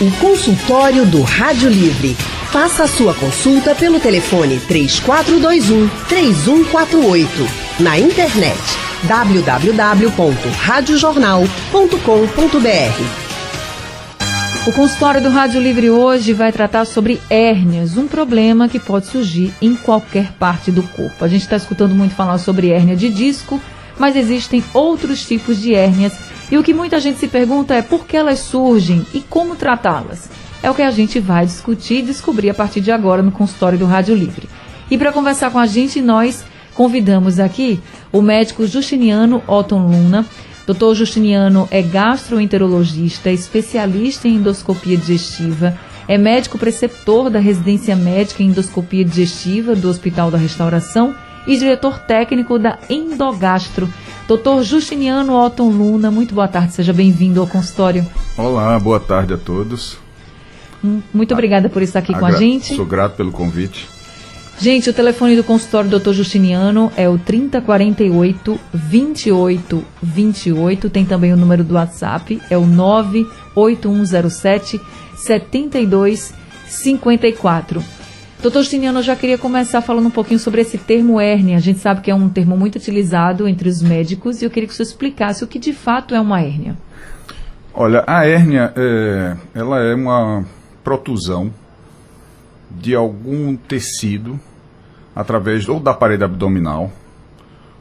O consultório do Rádio Livre. Faça a sua consulta pelo telefone 3421 3148. Na internet www.radiojornal.com.br. O consultório do Rádio Livre hoje vai tratar sobre hérnias, um problema que pode surgir em qualquer parte do corpo. A gente está escutando muito falar sobre hérnia de disco, mas existem outros tipos de hérnias e o que muita gente se pergunta é por que elas surgem e como tratá-las. É o que a gente vai discutir e descobrir a partir de agora no consultório do Rádio Livre. E para conversar com a gente, nós convidamos aqui o médico Justiniano Otton Luna. Dr. Justiniano é gastroenterologista, especialista em endoscopia digestiva, é médico preceptor da residência médica em endoscopia digestiva do Hospital da Restauração e diretor técnico da Endogastro. Doutor Justiniano Otton Luna, muito boa tarde, seja bem-vindo ao consultório. Olá, boa tarde a todos. Hum, muito obrigada por estar aqui com a gente. Sou grato pelo convite. Gente, o telefone do consultório do Dr. Justiniano é o 3048 2828. Tem também o número do WhatsApp, é o 98107 7254. Doutor Justiniano, eu já queria começar falando um pouquinho sobre esse termo hérnia. A gente sabe que é um termo muito utilizado entre os médicos e eu queria que você explicasse o que de fato é uma hérnia. Olha, a hérnia é, ela é uma protusão de algum tecido através ou da parede abdominal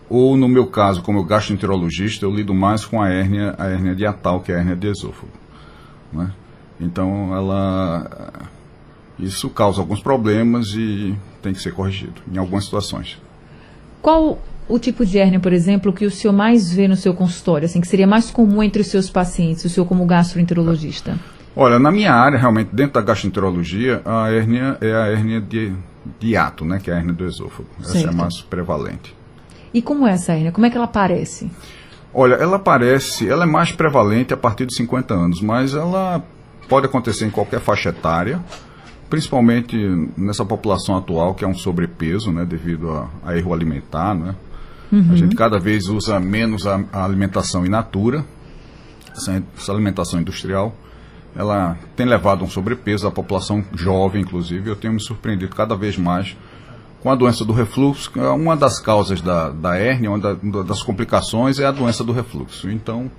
ou no meu caso, como eu gastroenterologista, eu lido mais com a hérnia, a hérnia diatal, que é a hérnia de esôfago. Né? Então, ela isso causa alguns problemas e tem que ser corrigido em algumas situações. Qual o tipo de hérnia, por exemplo, que o senhor mais vê no seu consultório, assim, que seria mais comum entre os seus pacientes, o senhor como gastroenterologista? Olha, na minha área, realmente, dentro da gastroenterologia, a hérnia é a hérnia de, de ato, né, que é a hérnia do esôfago. Essa certo. é a mais prevalente. E como é essa hérnia? Como é que ela aparece? Olha, ela aparece, ela é mais prevalente a partir de 50 anos, mas ela pode acontecer em qualquer faixa etária, principalmente nessa população atual que é um sobrepeso, né, devido a, a erro alimentar, né? Uhum. A gente cada vez usa menos a, a alimentação in natura, essa, essa, alimentação industrial, ela tem levado um sobrepeso da população jovem, inclusive. Eu tenho me surpreendido cada vez mais com a doença do refluxo. É uma das causas da, da hérnia, uma, da, uma das complicações é a doença do refluxo. Então,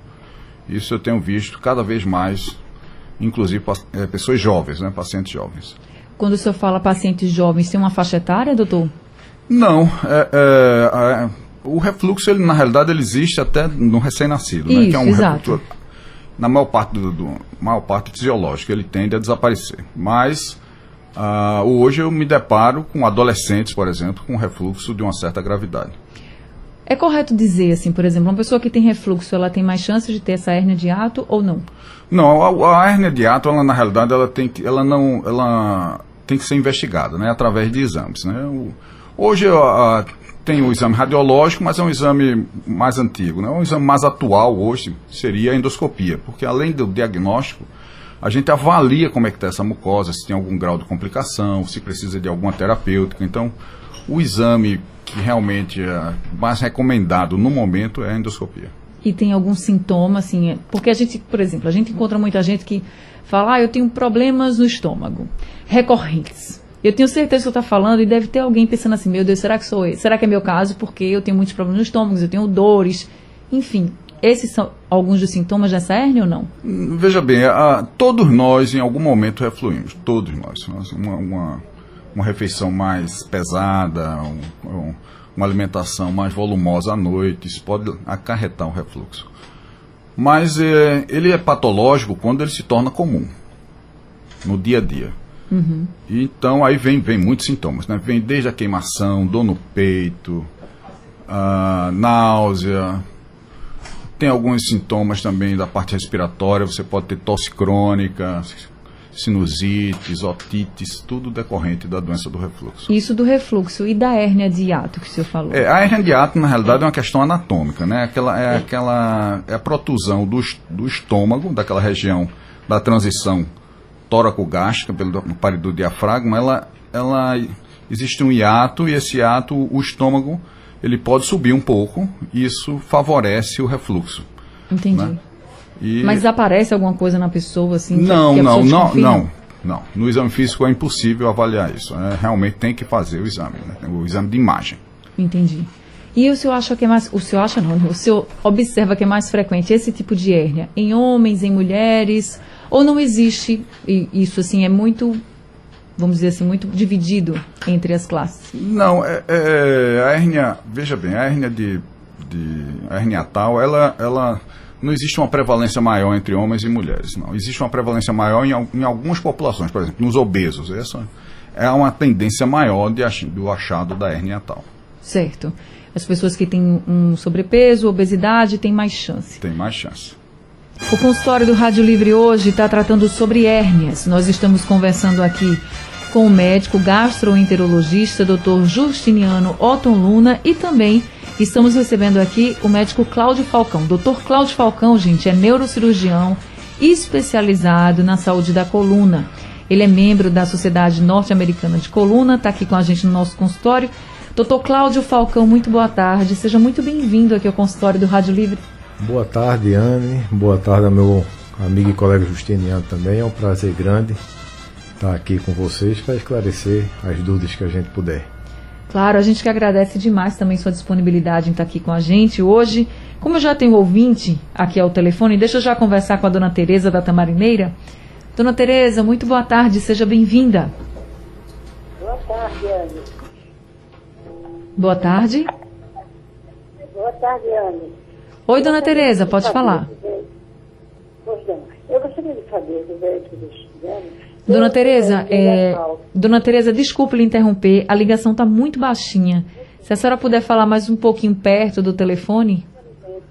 isso eu tenho visto cada vez mais inclusive é, pessoas jovens, né, pacientes jovens. Quando o senhor fala pacientes jovens, tem uma faixa etária, doutor? Não, é, é, o refluxo, ele, na realidade, ele existe até no recém-nascido, né, que é um exato. refluxo, na maior parte do, do, maior parte fisiológica, ele tende a desaparecer. Mas uh, hoje eu me deparo com adolescentes, por exemplo, com refluxo de uma certa gravidade. É correto dizer, assim, por exemplo, uma pessoa que tem refluxo, ela tem mais chances de ter essa hérnia de ato ou não? Não, a, a hérnia de ato, ela, na realidade, ela tem que, ela não, ela tem que ser investigada, né, através de exames, né? O, hoje a, tem o exame radiológico, mas é um exame mais antigo, né? Um exame mais atual hoje seria a endoscopia, porque além do diagnóstico, a gente avalia como é que está essa mucosa, se tem algum grau de complicação, se precisa de alguma terapêutica. Então, o exame que realmente é mais recomendado no momento é a endoscopia. E tem algum sintoma, assim, é, porque a gente, por exemplo, a gente encontra muita gente que fala, ah, eu tenho problemas no estômago, recorrentes. Eu tenho certeza que você está falando e deve ter alguém pensando assim, meu Deus, será que sou eu? Será que é meu caso? Porque eu tenho muitos problemas no estômago, eu tenho dores, enfim. Esses são alguns dos sintomas dessa hérnia ou não? Veja bem, a, todos nós em algum momento refluímos, todos nós. Uma, uma, uma refeição mais pesada, um, um, uma alimentação mais volumosa à noite, isso pode acarretar o refluxo. Mas é, ele é patológico quando ele se torna comum, no dia a dia. Uhum. Então aí vem, vem muitos sintomas, né? Vem desde a queimação, dor no peito, a náusea, tem alguns sintomas também da parte respiratória, você pode ter tosse crônica, sinusites, otites, tudo decorrente da doença do refluxo. Isso do refluxo e da hérnia de hiato que o senhor falou? É, a hérnia de hiato, na realidade, é uma questão anatômica, né? Aquela, é, aquela, é a protusão do, do estômago, daquela região da transição tóraco-gástrica, pelo parede do diafragma, ela, ela existe um hiato e esse hiato, o estômago, ele pode subir um pouco e isso favorece o refluxo. Entendi. Né? E Mas aparece alguma coisa na pessoa, assim? não, que não, não, não, não. No exame físico é impossível avaliar isso. É, realmente tem que fazer o exame, né? o exame de imagem. Entendi. E o senhor acha que é mais. O senhor acha não, o senhor observa que é mais frequente esse tipo de hérnia em homens, em mulheres? Ou não existe e isso assim, é muito, vamos dizer assim, muito dividido entre as classes? Não, é, é, a hérnia, veja bem, a hérnia de, de a hérnia tal, ela, ela não existe uma prevalência maior entre homens e mulheres, não. Existe uma prevalência maior em, em algumas populações, por exemplo, nos obesos. Essa é uma tendência maior de, do achado da hérnia tal. Certo. As pessoas que têm um sobrepeso, obesidade, têm mais chance. Tem mais chance. O consultório do Rádio Livre hoje está tratando sobre hérnias. Nós estamos conversando aqui com o médico gastroenterologista Dr. Justiniano Otton Luna e também estamos recebendo aqui o médico Cláudio Falcão. Dr. Cláudio Falcão, gente, é neurocirurgião especializado na saúde da coluna. Ele é membro da Sociedade Norte-Americana de Coluna, está aqui com a gente no nosso consultório. Dr. Cláudio Falcão, muito boa tarde. Seja muito bem-vindo aqui ao consultório do Rádio Livre. Boa tarde, Anne. Boa tarde ao meu amigo e colega Justiniano também. É um prazer grande estar aqui com vocês para esclarecer as dúvidas que a gente puder. Claro, a gente que agradece demais também sua disponibilidade em estar aqui com a gente hoje. Como eu já tenho ouvinte aqui ao telefone, deixa eu já conversar com a dona Tereza da Tamarineira. Dona Tereza, muito boa tarde, seja bem-vinda. Boa tarde, Anne. Boa tarde. Boa tarde, Anne. Oi, dona Tereza, pode falar. Pois não. Eu gostaria de saber do médico dos estudantes. Dona Tereza, é, dona Tereza, desculpe lhe interromper, a ligação está muito baixinha. Se a senhora puder falar mais um pouquinho perto do telefone.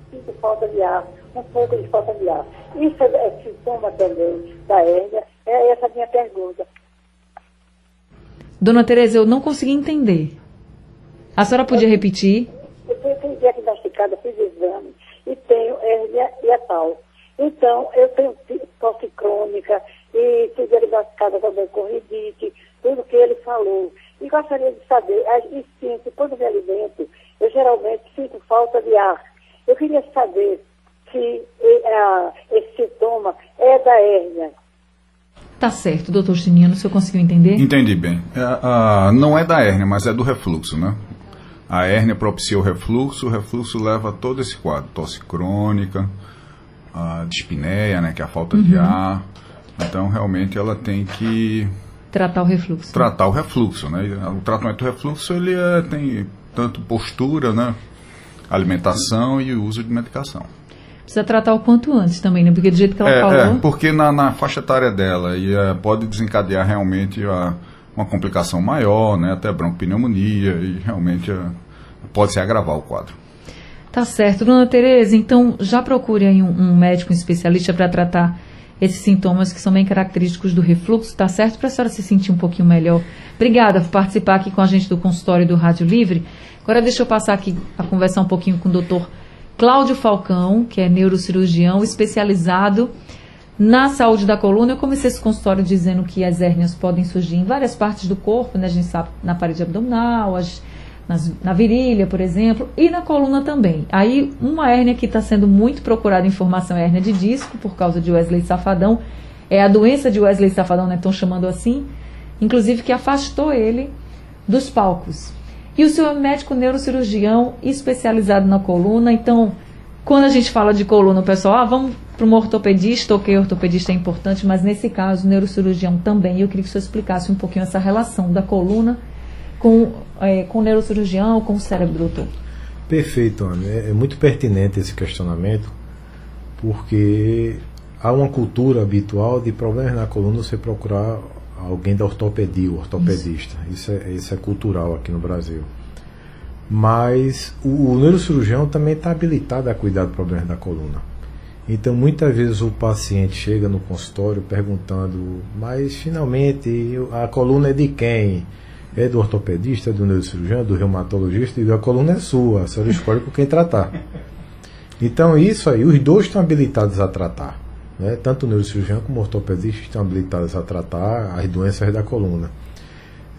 Sinto falta de ar, um pouco de falta de ar. Isso é, é sintoma também da hérnia. É essa a minha pergunta. Dona Tereza, eu não consegui entender. A senhora podia repetir? Eu fui, diagnosticada, fiz exame e tenho hérnia hiatal. Então, eu tenho tosse crônica e fui diagnosticada também com rinite, tudo que ele falou. E gostaria de saber, e sinto, quando me alimento, eu geralmente sinto falta de ar. Eu queria saber se eh, esse sintoma é da hérnia. Tá certo, doutor Justiniano, o senhor conseguiu entender? Entendi bem. É, não é da hérnia, mas é do refluxo, né? A hérnia propicia o refluxo, o refluxo leva a todo esse quadro, tosse crônica, a dispneia, né, que é a falta de ar. Então, realmente, ela tem que Tratar o refluxo. tratar o refluxo, né? O tratamento do refluxo, ele é- tem tanto postura, né, alimentação e o uso de medicação. Precisa tratar o quanto antes também, né? Porque do jeito que ela É, falou. é, porque na, na faixa etária dela e é, pode desencadear realmente a- uma complicação maior, né, até broncopneumonia e realmente é, pode se agravar o quadro. Tá certo, dona Tereza. Então, já procure aí um, um médico um especialista para tratar esses sintomas que são bem característicos do refluxo, tá certo? Para a senhora se sentir um pouquinho melhor. Obrigada por participar aqui com a gente do consultório do Rádio Livre. Agora deixa eu passar aqui a conversar um pouquinho com o doutor Cláudio Falcão, que é neurocirurgião especializado na saúde da coluna. Eu comecei esse consultório dizendo que as hérnias podem surgir em várias partes do corpo, né? A gente sabe na parede abdominal, as- nas- na virilha, por exemplo, e na coluna também. Aí, uma hérnia que está sendo muito procurada em formação é hérnia de disco, por causa de Wesley Safadão. É a doença de Wesley Safadão, né? Estão chamando assim. Inclusive, que afastou ele dos palcos. E o senhor é médico neurocirurgião especializado na coluna, então quando a gente fala de coluna, o pessoal, ah, vamos para um ortopedista, ok, ortopedista é importante, mas nesse caso, neurocirurgião também. Eu queria que o senhor explicasse um pouquinho essa relação da coluna com, é, com o neurocirurgião, com o cérebro, doutor. Perfeito, Anne. É, é muito pertinente esse questionamento, porque há uma cultura habitual de problemas na coluna você procurar alguém da ortopedia, o ortopedista. Isso, é, isso é cultural aqui no Brasil. Mas o, o neurocirurgião também está habilitado a cuidar de problemas da coluna. Então, muitas vezes o paciente chega no consultório perguntando: mas finalmente a coluna é de quem? É do ortopedista, do neurocirurgião, do reumatologista? E a coluna é sua, a senhora escolhe com quem tratar. Então, isso aí, os dois estão habilitados a tratar. Né? Tanto o neurocirurgião como o ortopedista estão habilitados a tratar as doenças da coluna.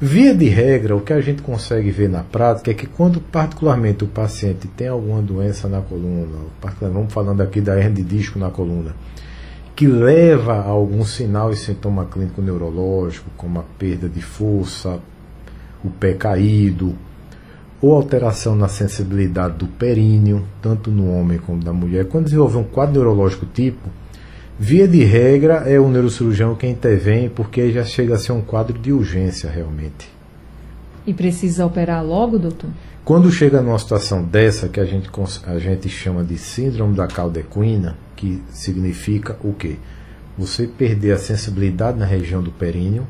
Via de regra, o que a gente consegue ver na prática é que quando particularmente o paciente tem alguma doença na coluna, vamos falando aqui da hernia de disco na coluna, que leva a algum sinal e sintoma clínico neurológico, como a perda de força, o pé caído, ou alteração na sensibilidade do períneo, tanto no homem como na mulher, quando desenvolve um quadro neurológico tipo, via de regra é o neurocirurgião quem intervém, porque já chega a ser um quadro de urgência realmente. E precisa operar logo, doutor? Quando chega numa situação dessa, que a gente, a gente chama de síndrome da caldequina, que significa o quê? Você perder a sensibilidade na região do períneo,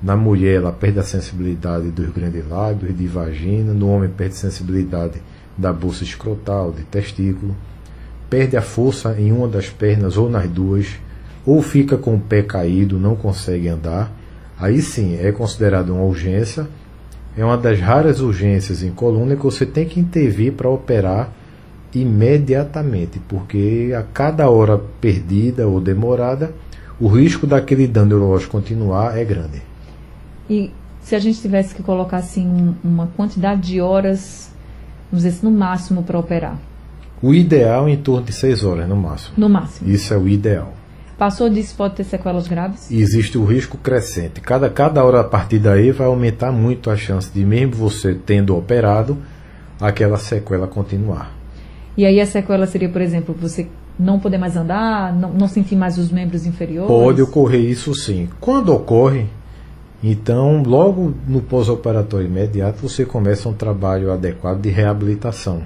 na mulher, ela perde a sensibilidade dos grandes lábios, de vagina. No homem, perde a sensibilidade da bolsa escrotal, de testículo. Perde a força em uma das pernas ou nas duas. Ou fica com o pé caído, não consegue andar. Aí sim, é considerado uma urgência. É uma das raras urgências em coluna que você tem que intervir para operar imediatamente, porque a cada hora perdida ou demorada, o risco daquele dano neurológico continuar é grande. E se a gente tivesse que colocar assim uma quantidade de horas, vamos dizer, no máximo para operar? O ideal é em torno de seis horas, no máximo. No máximo. Isso é o ideal. Passou disso, pode ter sequelas graves? E existe o risco crescente. Cada, cada hora a partir daí vai aumentar muito a chance de, mesmo você tendo operado, aquela sequela continuar. E aí a sequela seria, por exemplo, você não poder mais andar, não, não sentir mais os membros inferiores? Pode ocorrer isso sim. Quando ocorre, então, logo no pós-operatório imediato, você começa um trabalho adequado de reabilitação,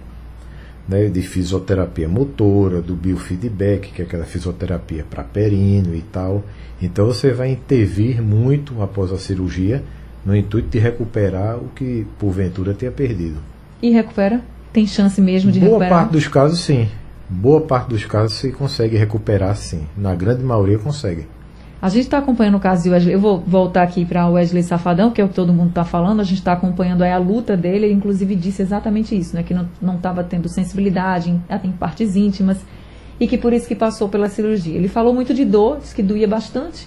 né, de fisioterapia motora, do biofeedback, que é aquela fisioterapia para períneo e tal. Então, você vai intervir muito após a cirurgia, no intuito de recuperar o que porventura tenha perdido. E recupera? Tem chance mesmo de Boa recuperar? Boa parte dos casos, sim. Boa parte dos casos se consegue recuperar, sim. Na grande maioria, consegue. A gente está acompanhando o caso de Wesley. Eu vou voltar aqui para o Wesley Safadão, que é o que todo mundo está falando. A gente está acompanhando a luta dele. Ele, inclusive, disse exatamente isso, né? Que não estava tendo sensibilidade em, em partes íntimas e que por isso que passou pela cirurgia. Ele falou muito de dor, disse que doía bastante.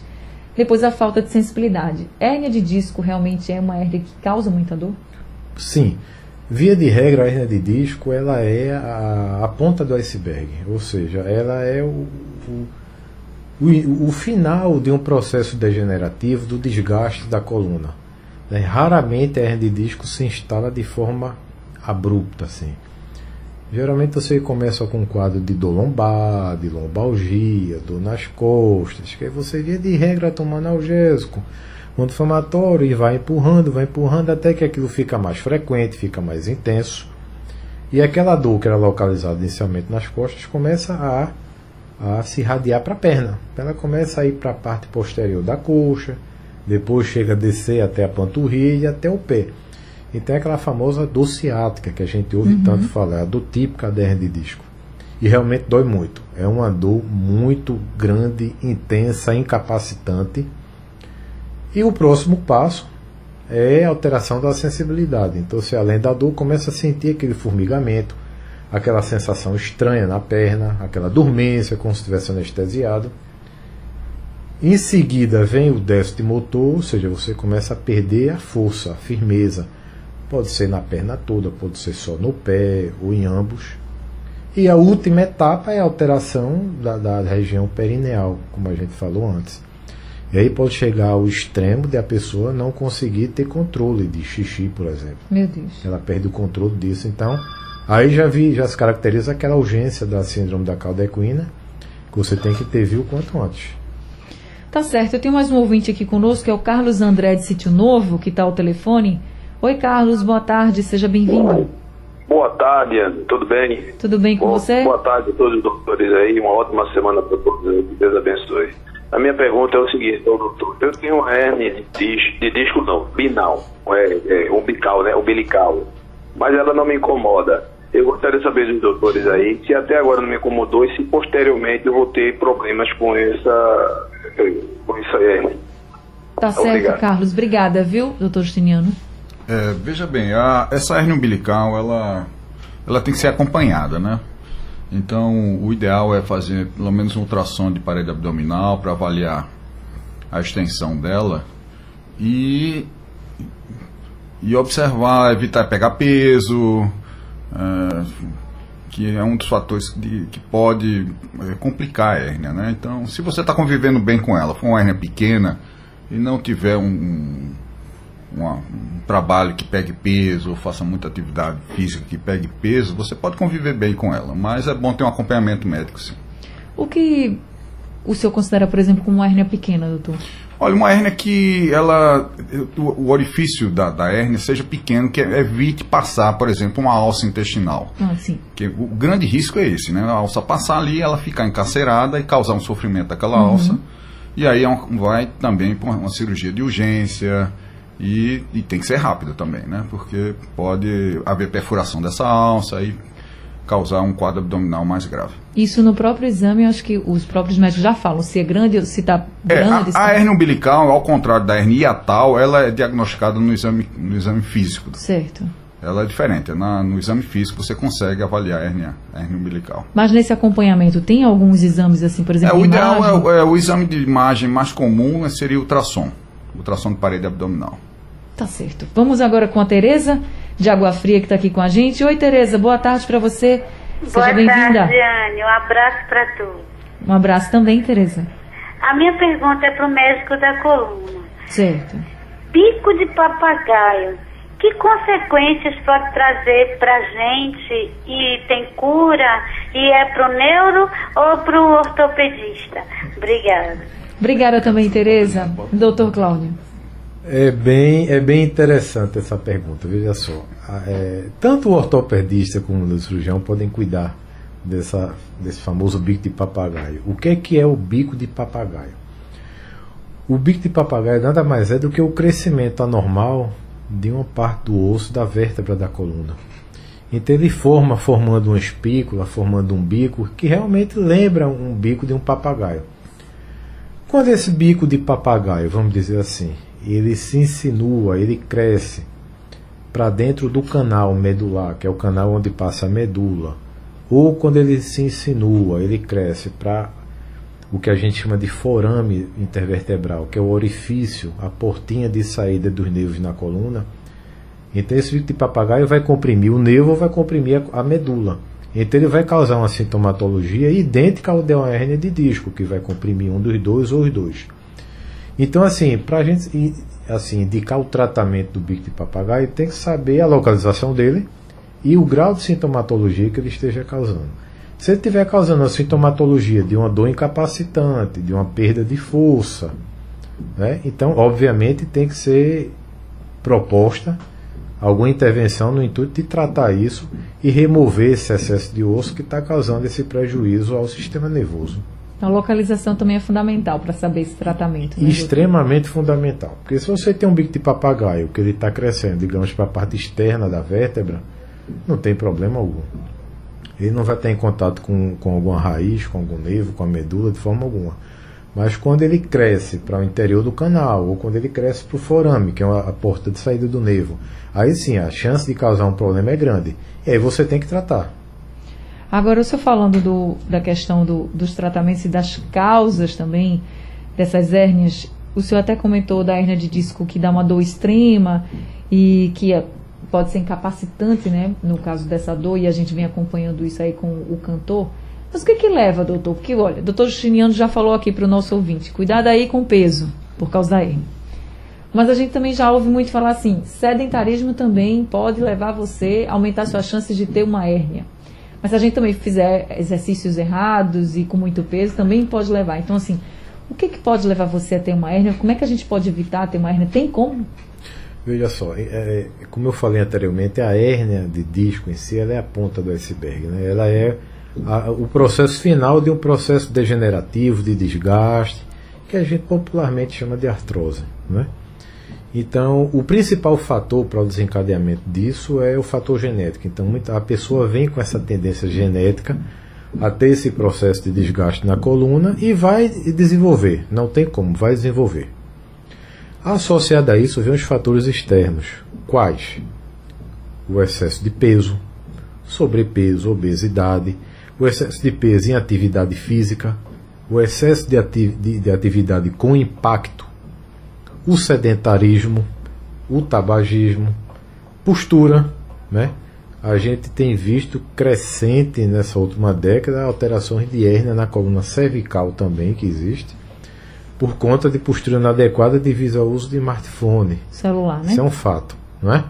Depois a falta de sensibilidade. Hérnia de disco realmente é uma hérnia que causa muita dor? Sim. Via de regra, a hérnia de disco ela é a, a ponta do iceberg, ou seja, ela é o, o o, o final de um processo degenerativo do desgaste da coluna. Né? Raramente a hernia de disco se instala de forma abrupta assim. Geralmente você começa com um quadro de dor lombar, de lombalgia, dor nas costas, que aí você via de regra tomando analgésico, anti-inflamatório e vai empurrando, vai empurrando até que aquilo fica mais frequente, fica mais intenso. E aquela dor que era localizada inicialmente nas costas começa a a se irradiar para a perna. Ela começa a ir para a parte posterior da coxa, depois chega a descer até a panturrilha e até o pé. Então é aquela famosa dor ciática que a gente ouve uhum. tanto falar, a dor típica da hernia de disco. E realmente dói muito. É uma dor muito grande, intensa, incapacitante. E o próximo passo é a alteração da sensibilidade. Então, se além da dor, começa a sentir aquele formigamento, aquela sensação estranha na perna, aquela dormência, como se estivesse anestesiado. Em seguida vem o déficit motor, ou seja, você começa a perder a força, a firmeza. Pode ser na perna toda, pode ser só no pé ou em ambos. E a última etapa é a alteração da, da região perineal, como a gente falou antes. E aí pode chegar ao extremo de a pessoa não conseguir ter controle de xixi, por exemplo. Meu Deus. Ela perde o controle disso. Então, Aí já vi, já se caracteriza aquela urgência da síndrome da cauda equina, que você tem que ter viu quanto antes. Tá certo, eu tenho mais um ouvinte aqui conosco, que é o Carlos André de Sítio Novo, que está ao telefone. Oi, Carlos, boa tarde, seja bem-vindo. Boa tarde, tudo bem? Tudo bem com boa, você? Boa tarde a todos os doutores aí, uma ótima semana para todos, Deus abençoe. A minha pergunta é o seguinte, doutor, eu tenho uma hernia de disco, de disco não, binal, é, é, umbilical, né, umbilical, mas ela não me incomoda. Eu gostaria de saber dos doutores aí se até agora não me incomodou e se posteriormente eu vou ter problemas com essa. com isso aí. Tá certo, Obrigado. Carlos. Obrigada, viu, doutor Justiniano? É, veja bem, a, essa hernia umbilical, ela, ela tem que ser acompanhada, né? Então, o ideal é fazer pelo menos um ultrassom de parede abdominal para avaliar a extensão dela e e observar, evitar pegar peso, é, que é um dos fatores de, que pode é, complicar a hérnia. Né? Então, se você está convivendo bem com ela, for uma hérnia pequena e não tiver um, uma, um trabalho que pegue peso ou faça muita atividade física que pegue peso, você pode conviver bem com ela, mas é bom ter um acompanhamento médico, sim. O que o senhor considera, por exemplo, como uma hérnia pequena, doutor? Olha, uma hérnia que ela, o, orifício da, da hérnia seja pequeno, que evite passar, por exemplo, uma alça intestinal. Ah, sim. Que o grande risco é esse, né? A alça passar ali, ela ficar encarcerada e causar um sofrimento daquela uhum. alça. E aí é vai também para uma cirurgia de urgência, e, e, tem que ser rápida também, né? Porque pode haver perfuração dessa alça e causar um quadro abdominal mais grave. Isso no próprio exame, eu acho que os próprios médicos já falam se é grande ou se está grande. É, a, a hernia umbilical, ao contrário da hernia hiatal, ela é diagnosticada no exame, no exame físico. Certo. Ela é diferente. Na, no exame físico você consegue avaliar a hernia, a hernia umbilical. Mas nesse acompanhamento tem alguns exames assim, por exemplo, é, O ideal é, é o exame de imagem mais comum seria o ultrassom. Ultrassom de parede abdominal. Tá certo. Vamos agora com a Tereza de Água Fria que está aqui com a gente. Oi, Tereza, boa tarde para você. Seja bem-vinda. Boa tarde, Anne. Um abraço para tu. Um abraço também, Tereza. A minha pergunta é para o médico da coluna. Certo. Pico de papagaio. Que consequências pode trazer para gente e tem cura e é para o neuro ou para o ortopedista? Obrigada. Obrigada também, Tereza. Doutor Cláudio. É bem, é bem interessante essa pergunta, veja só. É, tanto o ortopedista como o cirurgião podem cuidar dessa, desse famoso bico de papagaio. O que é, que é o bico de papagaio? O bico de papagaio nada mais é do que o crescimento anormal de uma parte do osso da vértebra da coluna. Então ele forma, formando uma espícula, formando um bico que realmente lembra um bico de um papagaio. Quando esse bico de papagaio, vamos dizer assim, ele se insinua, ele cresce para dentro do canal medular, que é o canal onde passa a medula. Ou quando ele se insinua, ele cresce para o que a gente chama de forame intervertebral, que é o orifício, a portinha de saída dos nervos na coluna. Então esse tipo de papagaio vai comprimir o nervo ou vai comprimir a medula. Então ele vai causar uma sintomatologia idêntica ao de uma hernia de disco, que vai comprimir um dos dois ou os dois. Então, assim, para a gente assim, indicar o tratamento do bico de papagaio, tem que saber a localização dele e o grau de sintomatologia que ele esteja causando. Se ele estiver causando a sintomatologia de uma dor incapacitante, de uma perda de força, né? então, obviamente, tem que ser proposta alguma intervenção no intuito de tratar isso e remover esse excesso de osso que está causando esse prejuízo ao sistema nervoso. Então, a localização também é fundamental para saber esse tratamento. Né, Extremamente doutor? fundamental. Porque se você tem um bico de papagaio que ele está crescendo, digamos, para a parte externa da vértebra, não tem problema algum. Ele não vai estar em contato com, com alguma raiz, com algum nervo, com a medula, de forma alguma. Mas quando ele cresce para o interior do canal, ou quando ele cresce para o forame, que é a porta de saída do nervo, aí sim a chance de causar um problema é grande. E aí você tem que tratar. Agora, o senhor falando do, da questão do, dos tratamentos e das causas também dessas hérnias, o senhor até comentou da hérnia de disco que dá uma dor extrema e que é, pode ser incapacitante, né? No caso dessa dor, e a gente vem acompanhando isso aí com o cantor. Mas o que que leva, doutor? Porque, olha, o doutor Justiniano já falou aqui para o nosso ouvinte, cuidado aí com o peso, por causa da hérnia. Mas a gente também já ouve muito falar assim, sedentarismo também pode levar você a aumentar suas chances de ter uma hérnia. Mas se a gente também fizer exercícios errados e com muito peso, também pode levar. Então, assim, o que, que pode levar você a ter uma hérnia? Como é que a gente pode evitar ter uma hérnia? Tem como? Veja só, é, é, como eu falei anteriormente, a hérnia de disco em si ela é a ponta do iceberg. Né? Ela é a, o processo final de um processo degenerativo, de desgaste, que a gente popularmente chama de artrose. Né? Então, o principal fator para o desencadeamento disso é o fator genético. Então, muita, a pessoa vem com essa tendência genética a ter esse processo de desgaste na coluna e vai desenvolver. Não tem como, vai desenvolver. Associado a isso, vem os fatores externos. Quais? O excesso de peso, sobrepeso, obesidade, o excesso de peso em atividade física, o excesso de, ati de, de atividade com impacto o sedentarismo o tabagismo, postura, né? A gente tem visto crescente nessa última década alterações de hérnia na coluna cervical também que existe, por conta de postura inadequada devido ao uso de smartphone. Celular, né? Isso é um fato, não é?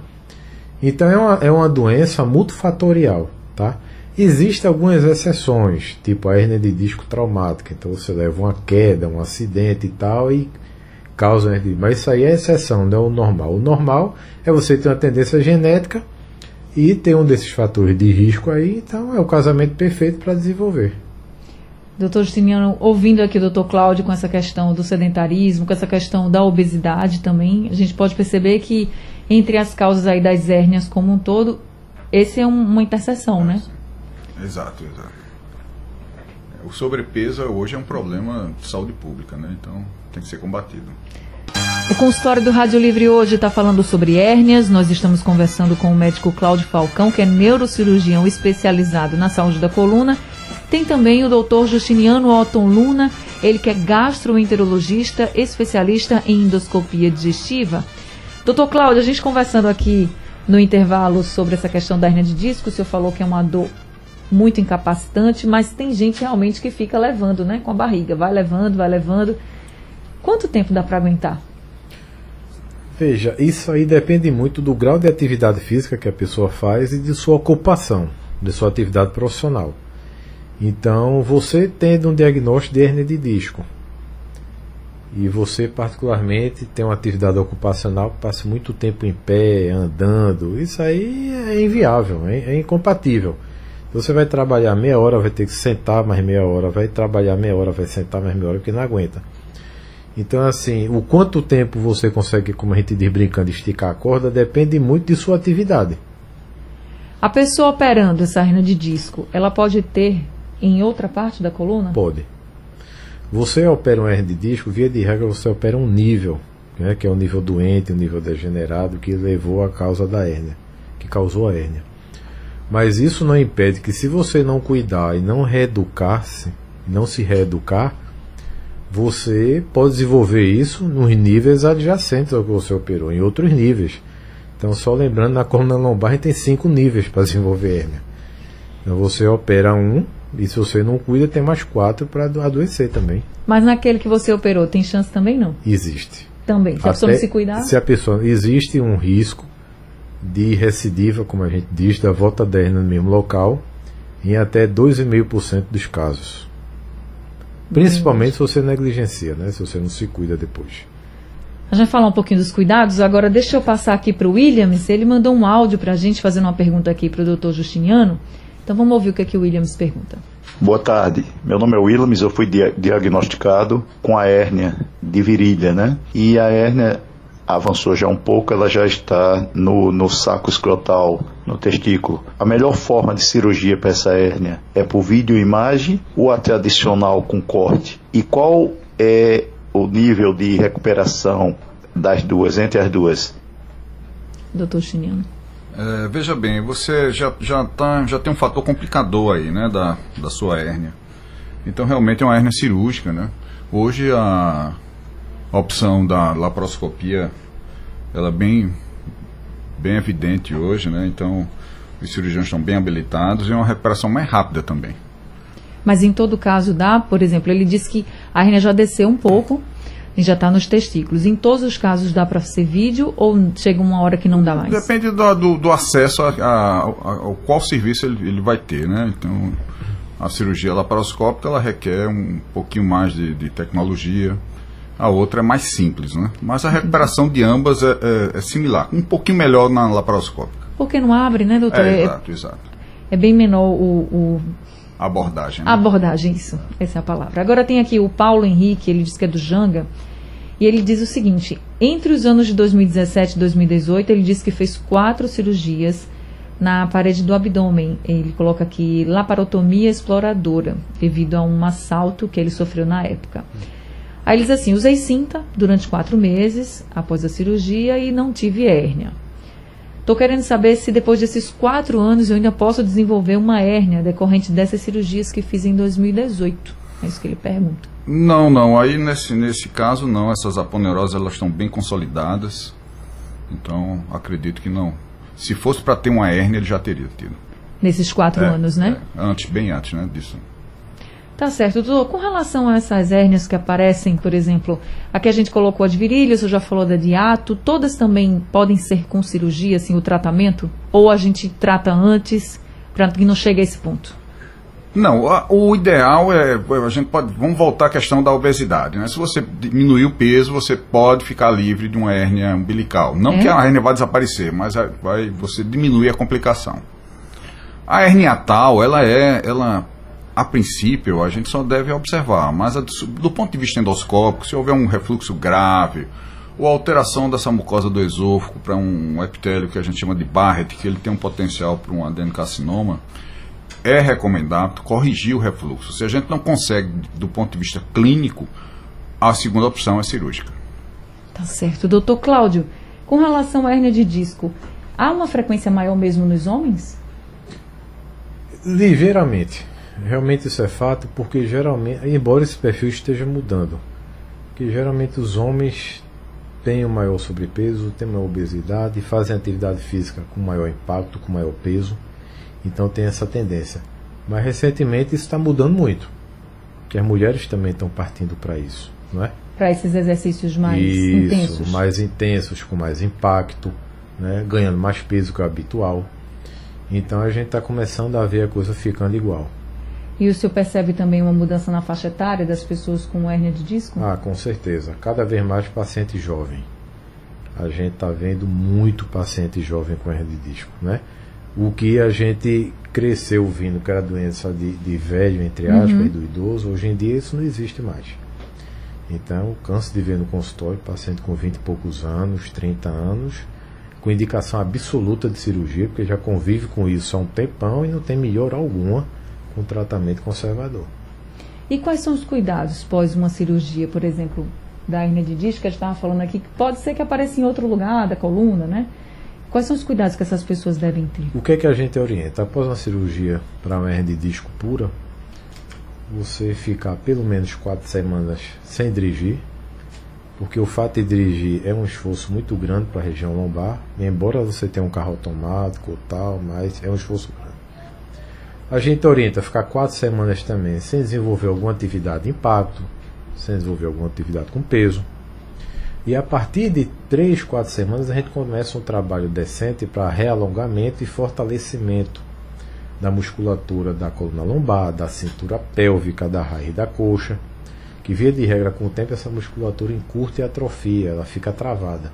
Então é uma, é uma doença multifatorial, tá? Existem algumas exceções, tipo a hernia de disco traumática. Então você leva uma queda, um acidente e tal e causa hernia de. Mas isso aí é exceção, não é o normal. O normal é você ter uma tendência genética e ter um desses fatores de risco aí, então é o casamento perfeito para desenvolver. Doutor Justiniano, ouvindo aqui o doutor Cláudio com essa questão do sedentarismo, com essa questão da obesidade também, a gente pode perceber que entre as causas aí das hérnias como um todo, esse é um, uma interseção, né? Exato, exato. O sobrepeso hoje é um problema de saúde pública, né? Então tem que ser combatido. O consultório do Rádio Livre hoje está falando sobre hérnias. Nós estamos conversando com o médico Cláudio Falcão, que é neurocirurgião especializado na saúde da coluna. Tem também o doutor Justiniano Otton Luna, ele que é gastroenterologista, especialista em endoscopia digestiva. Doutor Cláudio, a gente conversando aqui no intervalo sobre essa questão da hérnia de disco, o senhor falou que é uma dor muito incapacitante, mas tem gente realmente que fica levando, né, com a barriga, vai levando, vai levando. Quanto tempo dá para aguentar? Veja, isso aí depende muito do grau de atividade física que a pessoa faz e de sua ocupação, de sua atividade profissional. Então, você tendo um diagnóstico de hernia de disco e você particularmente tem uma atividade ocupacional que passa muito tempo em pé, andando, isso aí é inviável, é, é incompatível. Você vai trabalhar meia hora, vai ter que sentar mais meia hora, vai trabalhar meia hora, vai sentar mais meia hora, porque não aguenta. Então, assim, o quanto tempo você consegue, como a gente diz brincando, esticar a corda, depende muito de sua atividade. A pessoa operando essa hernia de disco, ela pode ter em outra parte da coluna? Pode. Você opera um hernia de disco, via de regra você opera um nível, né, que é o nível doente, o nível degenerado, que levou à causa da hérnia, que causou a hérnia. Mas isso não impede que se você não cuidar e não reeducar-se, não se reeducar, você pode desenvolver isso nos níveis adjacentes ao que você operou, em outros níveis. Então, só lembrando, na coluna lombar a gente tem cinco níveis para desenvolver hérnia. Então, você opera um, e se você não cuida, tem mais quatro para adoecer também. Mas naquele que você operou, tem chance também não? Existe. Também. Se a pessoa não se cuidar? Se a pessoa. Existe um risco de recidiva, como a gente diz, da volta da hernia no mesmo local, em até 2,5% dos casos. Principalmente se você negligencia, né? Se você não se cuida depois. A gente vai falar um pouquinho dos cuidados. Agora, deixa eu passar aqui para o Williams. Ele mandou um áudio para a gente, fazendo uma pergunta aqui para o doutor Justiniano. Então, vamos ouvir o que, é que o Williams pergunta. Boa tarde. Meu nome é Williams. Eu fui dia diagnosticado com a hérnia de virilha, né? E a hérnia avançou já um pouco, ela já está no, no saco escrotal, no testículo. A melhor forma de cirurgia para essa hérnia é por videoimagem ou até adicional com corte? E qual é o nível de recuperação das duas, entre as duas? Doutor Chiniano. É, veja bem, você já, já, tá, já tem um fator complicador aí, né, da, da sua hérnia. Então, realmente é uma hérnia cirúrgica, né? Hoje, a, a opção da laparoscopia ela é bem, bem evidente hoje, né? Então, os cirurgiões estão bem habilitados e é uma recuperação mais rápida também. Mas em todo caso dá, por exemplo, ele disse que a hernia já desceu um pouco e já está nos testículos. Em todos os casos dá para ser vídeo ou chega uma hora que não dá mais? Depende do, do, do acesso a, a, a, ao qual serviço ele, ele vai ter, né? Então, a cirurgia laparoscópica ela requer um pouquinho mais de, de tecnologia a outra é mais simples, né? Mas a recuperação de ambas é, é, é similar, um pouquinho melhor na laparoscópica. Porque não abre, né, doutor? É, exato, exato. É bem menor o... o... Abordagem. Né? Abordagem, isso. Essa é a palavra. Agora tem aqui o Paulo Henrique, ele diz que é do Janga, e ele diz o seguinte, entre os anos de 2017 e 2018, ele diz que fez quatro cirurgias na parede do abdômen. Ele coloca aqui laparotomia exploradora, devido a um assalto que ele sofreu na época. Aí ele diz assim: usei cinta durante quatro meses após a cirurgia e não tive hérnia. Estou querendo saber se depois desses quatro anos eu ainda posso desenvolver uma hérnia decorrente dessas cirurgias que fiz em 2018. É isso que ele pergunta. Não, não. Aí nesse, nesse caso não. Essas aponeuroses elas estão bem consolidadas. Então, acredito que não. Se fosse para ter uma hérnia, ele já teria tido. Nesses quatro É, anos, né? é, antes, bem antes, né, disso. Tá certo, doutor. Com relação a essas hérnias que aparecem, por exemplo, aqui a gente colocou a de virilha, você já falou da de hiato, todas também podem ser com cirurgia, assim, o tratamento? Ou a gente trata antes, para que não chegue a esse ponto? Não, a- o ideal é, a gente pode, vamos voltar à questão da obesidade, né? Se você diminuir o peso, você pode ficar livre de uma hérnia umbilical. Não É? que a hérnia vá desaparecer, mas vai, vai- você diminuir a complicação. A hernia tal, ela é, ela, a princípio, a gente só deve observar, mas a do, ponto de vista endoscópico, se houver um refluxo grave, ou alteração dessa mucosa do esôfago para um epitélio que a gente chama de Barrett, que ele tem um potencial para um adenocarcinoma, é recomendável corrigir o refluxo. Se a gente não consegue, do ponto de vista clínico, a segunda opção é cirúrgica. Tá certo. Doutor Cláudio, com relação à hérnia de disco, há uma frequência maior mesmo nos homens? Ligeiramente. Realmente isso é fato, porque geralmente, embora esse perfil esteja mudando, que geralmente os homens têm um maior sobrepeso, têm maior obesidade, fazem atividade física com maior impacto, com maior peso, então tem essa tendência. Mas recentemente isso está mudando muito, que as mulheres também estão partindo para isso, não é? Para esses exercícios mais Isso, intensos? mais intensos, com mais impacto, né? ganhando mais peso que o habitual. Então a gente está começando a ver a coisa ficando igual. E o senhor percebe também uma mudança na faixa etária das pessoas com hérnia de disco? Ah, com certeza. Cada vez mais paciente jovem. A gente está vendo muito paciente jovem com hernia de disco, né? O que a gente cresceu vindo que era doença de, de velho, entre aspas, e do idoso, hoje em dia isso não existe mais. Então, canso de ver no consultório paciente com 20 e poucos anos, 30 anos, com indicação absoluta de cirurgia, porque já convive com isso há um tempão e não tem melhora alguma com tratamento conservador. E quais são os cuidados pós uma cirurgia, por exemplo, da hernia de disco, que a gente estava falando aqui, que pode ser que apareça em outro lugar da coluna, né? Quais são os cuidados que essas pessoas devem ter? O que é que a gente orienta? Após uma cirurgia para uma hernia de disco pura, você ficar pelo menos quatro semanas sem dirigir, porque o fato de dirigir é um esforço muito grande para a região lombar, embora você tenha um carro automático ou tal, mas é um esforço grande. A gente orienta a ficar quatro semanas também sem desenvolver alguma atividade de impacto, sem desenvolver alguma atividade com peso. E a partir de 3, 4 semanas a gente começa um trabalho decente para realongamento e fortalecimento da musculatura da coluna lombar, da cintura pélvica, da raiz da coxa, que via de regra com o tempo essa musculatura encurta e atrofia, ela fica travada.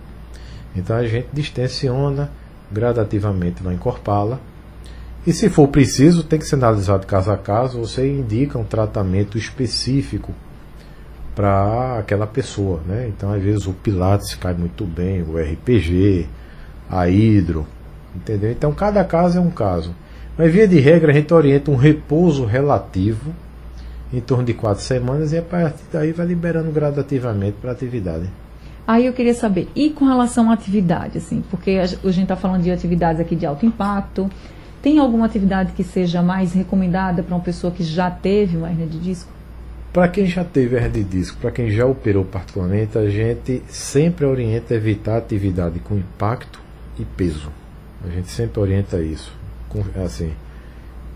Então a gente distensiona, gradativamente vai encorpá-la. E se for preciso, tem que ser analisado caso a caso, você indica um tratamento específico para aquela pessoa, né? Então às vezes o Pilates cai muito bem, o RPG, a hidro, entendeu? Então cada caso é um caso. Mas via de regra a gente orienta um repouso relativo em torno de quatro semanas e a partir daí vai liberando gradativamente para a atividade. Aí eu queria saber, e com relação à atividade, assim, porque a gente está falando de atividades aqui de alto impacto, tem alguma atividade que seja mais recomendada para uma pessoa que já teve uma hernia de disco? Para quem já teve hernia de disco, para quem já operou particularmente, a gente sempre orienta a evitar atividade com impacto e peso. A gente sempre orienta isso. Assim,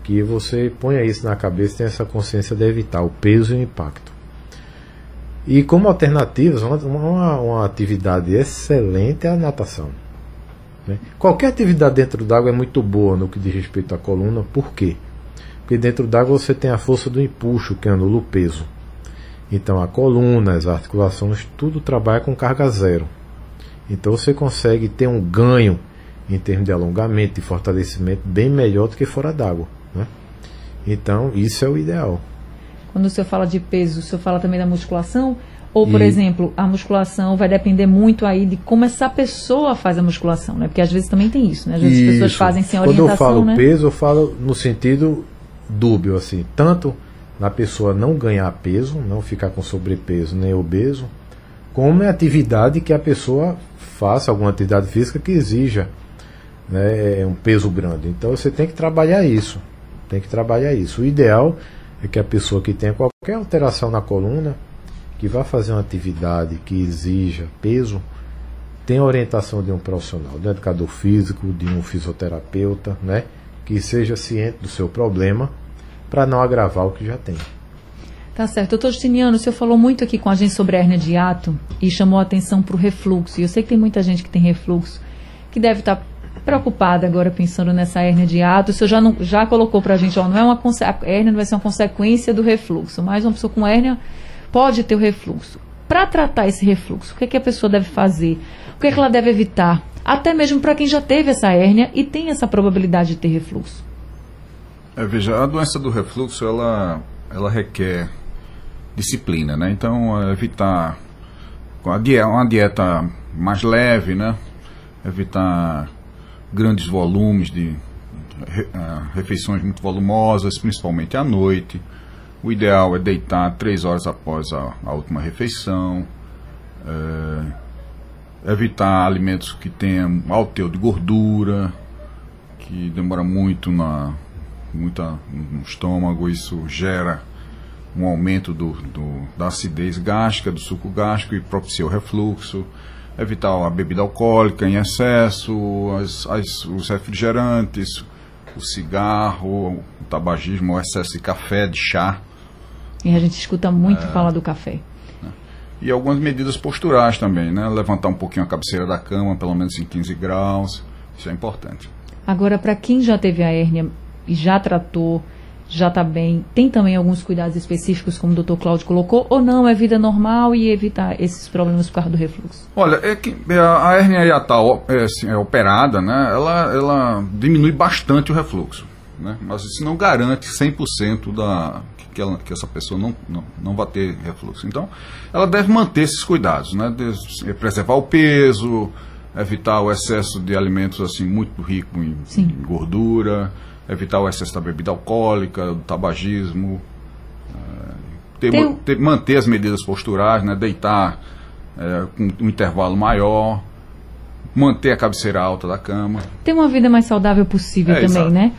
que você ponha isso na cabeça tenha essa consciência de evitar o peso e o impacto. E como alternativas, uma, uma atividade excelente é a natação. Né? Qualquer atividade dentro d'água é muito boa no que diz respeito à coluna, por quê? Porque dentro d'água você tem a força do empuxo, que anula o peso. Então a coluna, as articulações, tudo trabalha com carga zero. Então você consegue ter um ganho em termos de alongamento e fortalecimento bem melhor do que fora d'água. Né? Então isso é o ideal. Quando o senhor fala de peso, o senhor fala também da musculação? Ou, por E- exemplo, a musculação vai depender muito aí de como essa pessoa faz a musculação, né? Porque às vezes também tem isso, né? Às vezes as pessoas Isso. fazem sem Quando orientação, eu falo né? peso, eu falo no sentido dúbio, assim, tanto na pessoa não ganhar peso, não ficar com sobrepeso nem obeso, como é atividade que a pessoa faça alguma atividade física que exija né, um peso grande. Então você tem que trabalhar isso, tem que trabalhar isso. O ideal é que a pessoa que tenha qualquer alteração na coluna, que vá fazer uma atividade que exija peso, tem orientação de um profissional, de um educador físico, de um fisioterapeuta, né? Que seja ciente do seu problema para não agravar o que já tem. Tá certo. Doutor Justiniano, o senhor falou muito aqui com a gente sobre a hernia de hiato e chamou a atenção para o refluxo. E eu sei que tem muita gente que tem refluxo que deve estar tá preocupada agora pensando nessa hernia de hiato. O senhor já, não, já colocou para a gente, ó, não é uma a hernia não vai ser uma consequência do refluxo, mas uma pessoa com hernia pode ter o refluxo. Para tratar esse refluxo, o que, é que a pessoa deve fazer? O que, é que ela deve evitar? Até mesmo para quem já teve essa hérnia e tem essa probabilidade de ter refluxo. É, veja, a doença do refluxo, ela, ela requer disciplina, né? Então, é, evitar uma dieta, mais leve, né? Evitar grandes volumes de uh, refeições muito volumosas, principalmente à noite. O ideal é deitar três horas após a, a última refeição. É, evitar alimentos que tenham alto teor de gordura, que demora muito na, muita, no estômago, isso gera um aumento do, do, da acidez gástrica, do suco gástrico e propicia o refluxo. Evitar a bebida alcoólica em excesso, as, as, os refrigerantes, o cigarro, o tabagismo, o excesso de café, de chá. E a gente escuta muito é, falar do café. E algumas medidas posturais também, né? Levantar um pouquinho a cabeceira da cama, pelo menos em 15 graus. Isso é importante. Agora, para quem já teve a hérnia e já tratou, já está bem, tem também alguns cuidados específicos, como o doutor Cláudio colocou, ou não, é vida normal e evitar esses problemas por causa do refluxo? Olha, é que a hérnia hiatal é, assim, é operada, né, ela, ela diminui bastante o refluxo, né, mas isso não garante 100% da, que, ela, que essa pessoa não, não, não vai ter refluxo. Então, ela deve manter esses cuidados, né, preservar o peso, evitar o excesso de alimentos assim muito rico em, em gordura, evitar o excesso da bebida alcoólica, do tabagismo, é, ter, Tem... ter, manter as medidas posturais, né, deitar é, com um intervalo maior, manter a cabeceira alta da cama. Ter uma vida mais saudável possível é, também, exato. né?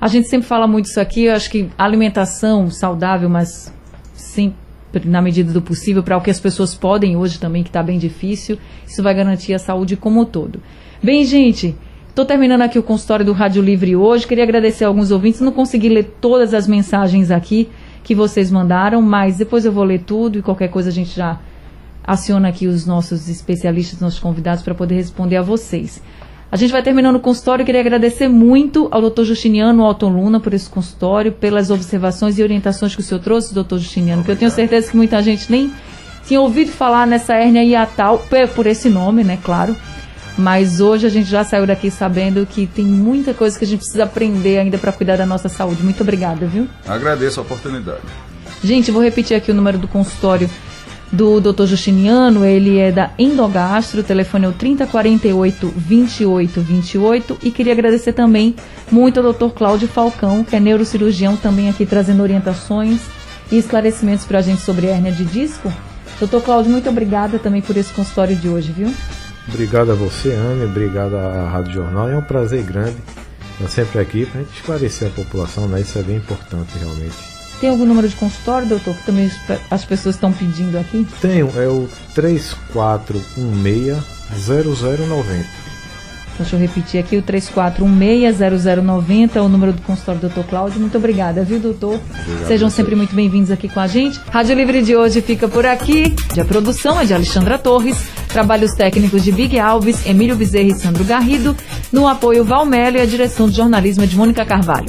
A gente sempre fala muito isso aqui, eu acho que alimentação saudável, mas sempre na medida do possível, para o que as pessoas podem hoje também, que está bem difícil, isso vai garantir a saúde como um todo. Bem, gente, Estou terminando aqui o consultório do Rádio Livre hoje. Queria agradecer a alguns ouvintes. Não consegui ler todas as mensagens aqui que vocês mandaram, mas depois eu vou ler tudo e qualquer coisa a gente já aciona aqui os nossos especialistas, nossos convidados para poder responder a vocês. A gente vai terminando o consultório. Queria agradecer muito ao doutor Justiniano Alton Luna por esse consultório, pelas observações e orientações que o senhor trouxe, doutor Justiniano, que eu tenho certeza que muita gente nem tinha ouvido falar nessa hérnia hiatal, por esse nome, né, claro. Mas hoje a gente já saiu daqui sabendo que tem muita coisa que a gente precisa aprender ainda para cuidar da nossa saúde. Muito obrigada, viu? Agradeço a oportunidade. Gente, vou repetir aqui o número do consultório do Dr. Justiniano, ele é da Endogastro, o telefone é o 3048 2828 e queria agradecer também muito ao Dr. Cláudio Falcão, que é neurocirurgião, também aqui trazendo orientações e esclarecimentos para a gente sobre hérnia de disco. Doutor Cláudio, muito obrigada também por esse consultório de hoje, viu? Obrigado a você, Anne, obrigado à Rádio Jornal. É um prazer grande estar sempre aqui para a gente esclarecer a população, né? Isso é bem importante realmente. Tem algum número de consultório, doutor, que também as pessoas estão pedindo aqui? Tenho, é o 3416-0090. Deixa eu repetir aqui o 34160090, é o número do consultório do Dr. Cláudio. Muito obrigada, viu, doutor? Obrigado Sejam sempre muito bem-vindos aqui com a gente. Rádio Livre de hoje fica por aqui. A produção é de Alexandra Torres, trabalhos técnicos de Big Alves, Emílio Bezerra e Sandro Garrido, no apoio Valmelo e a direção de jornalismo é de Mônica Carvalho.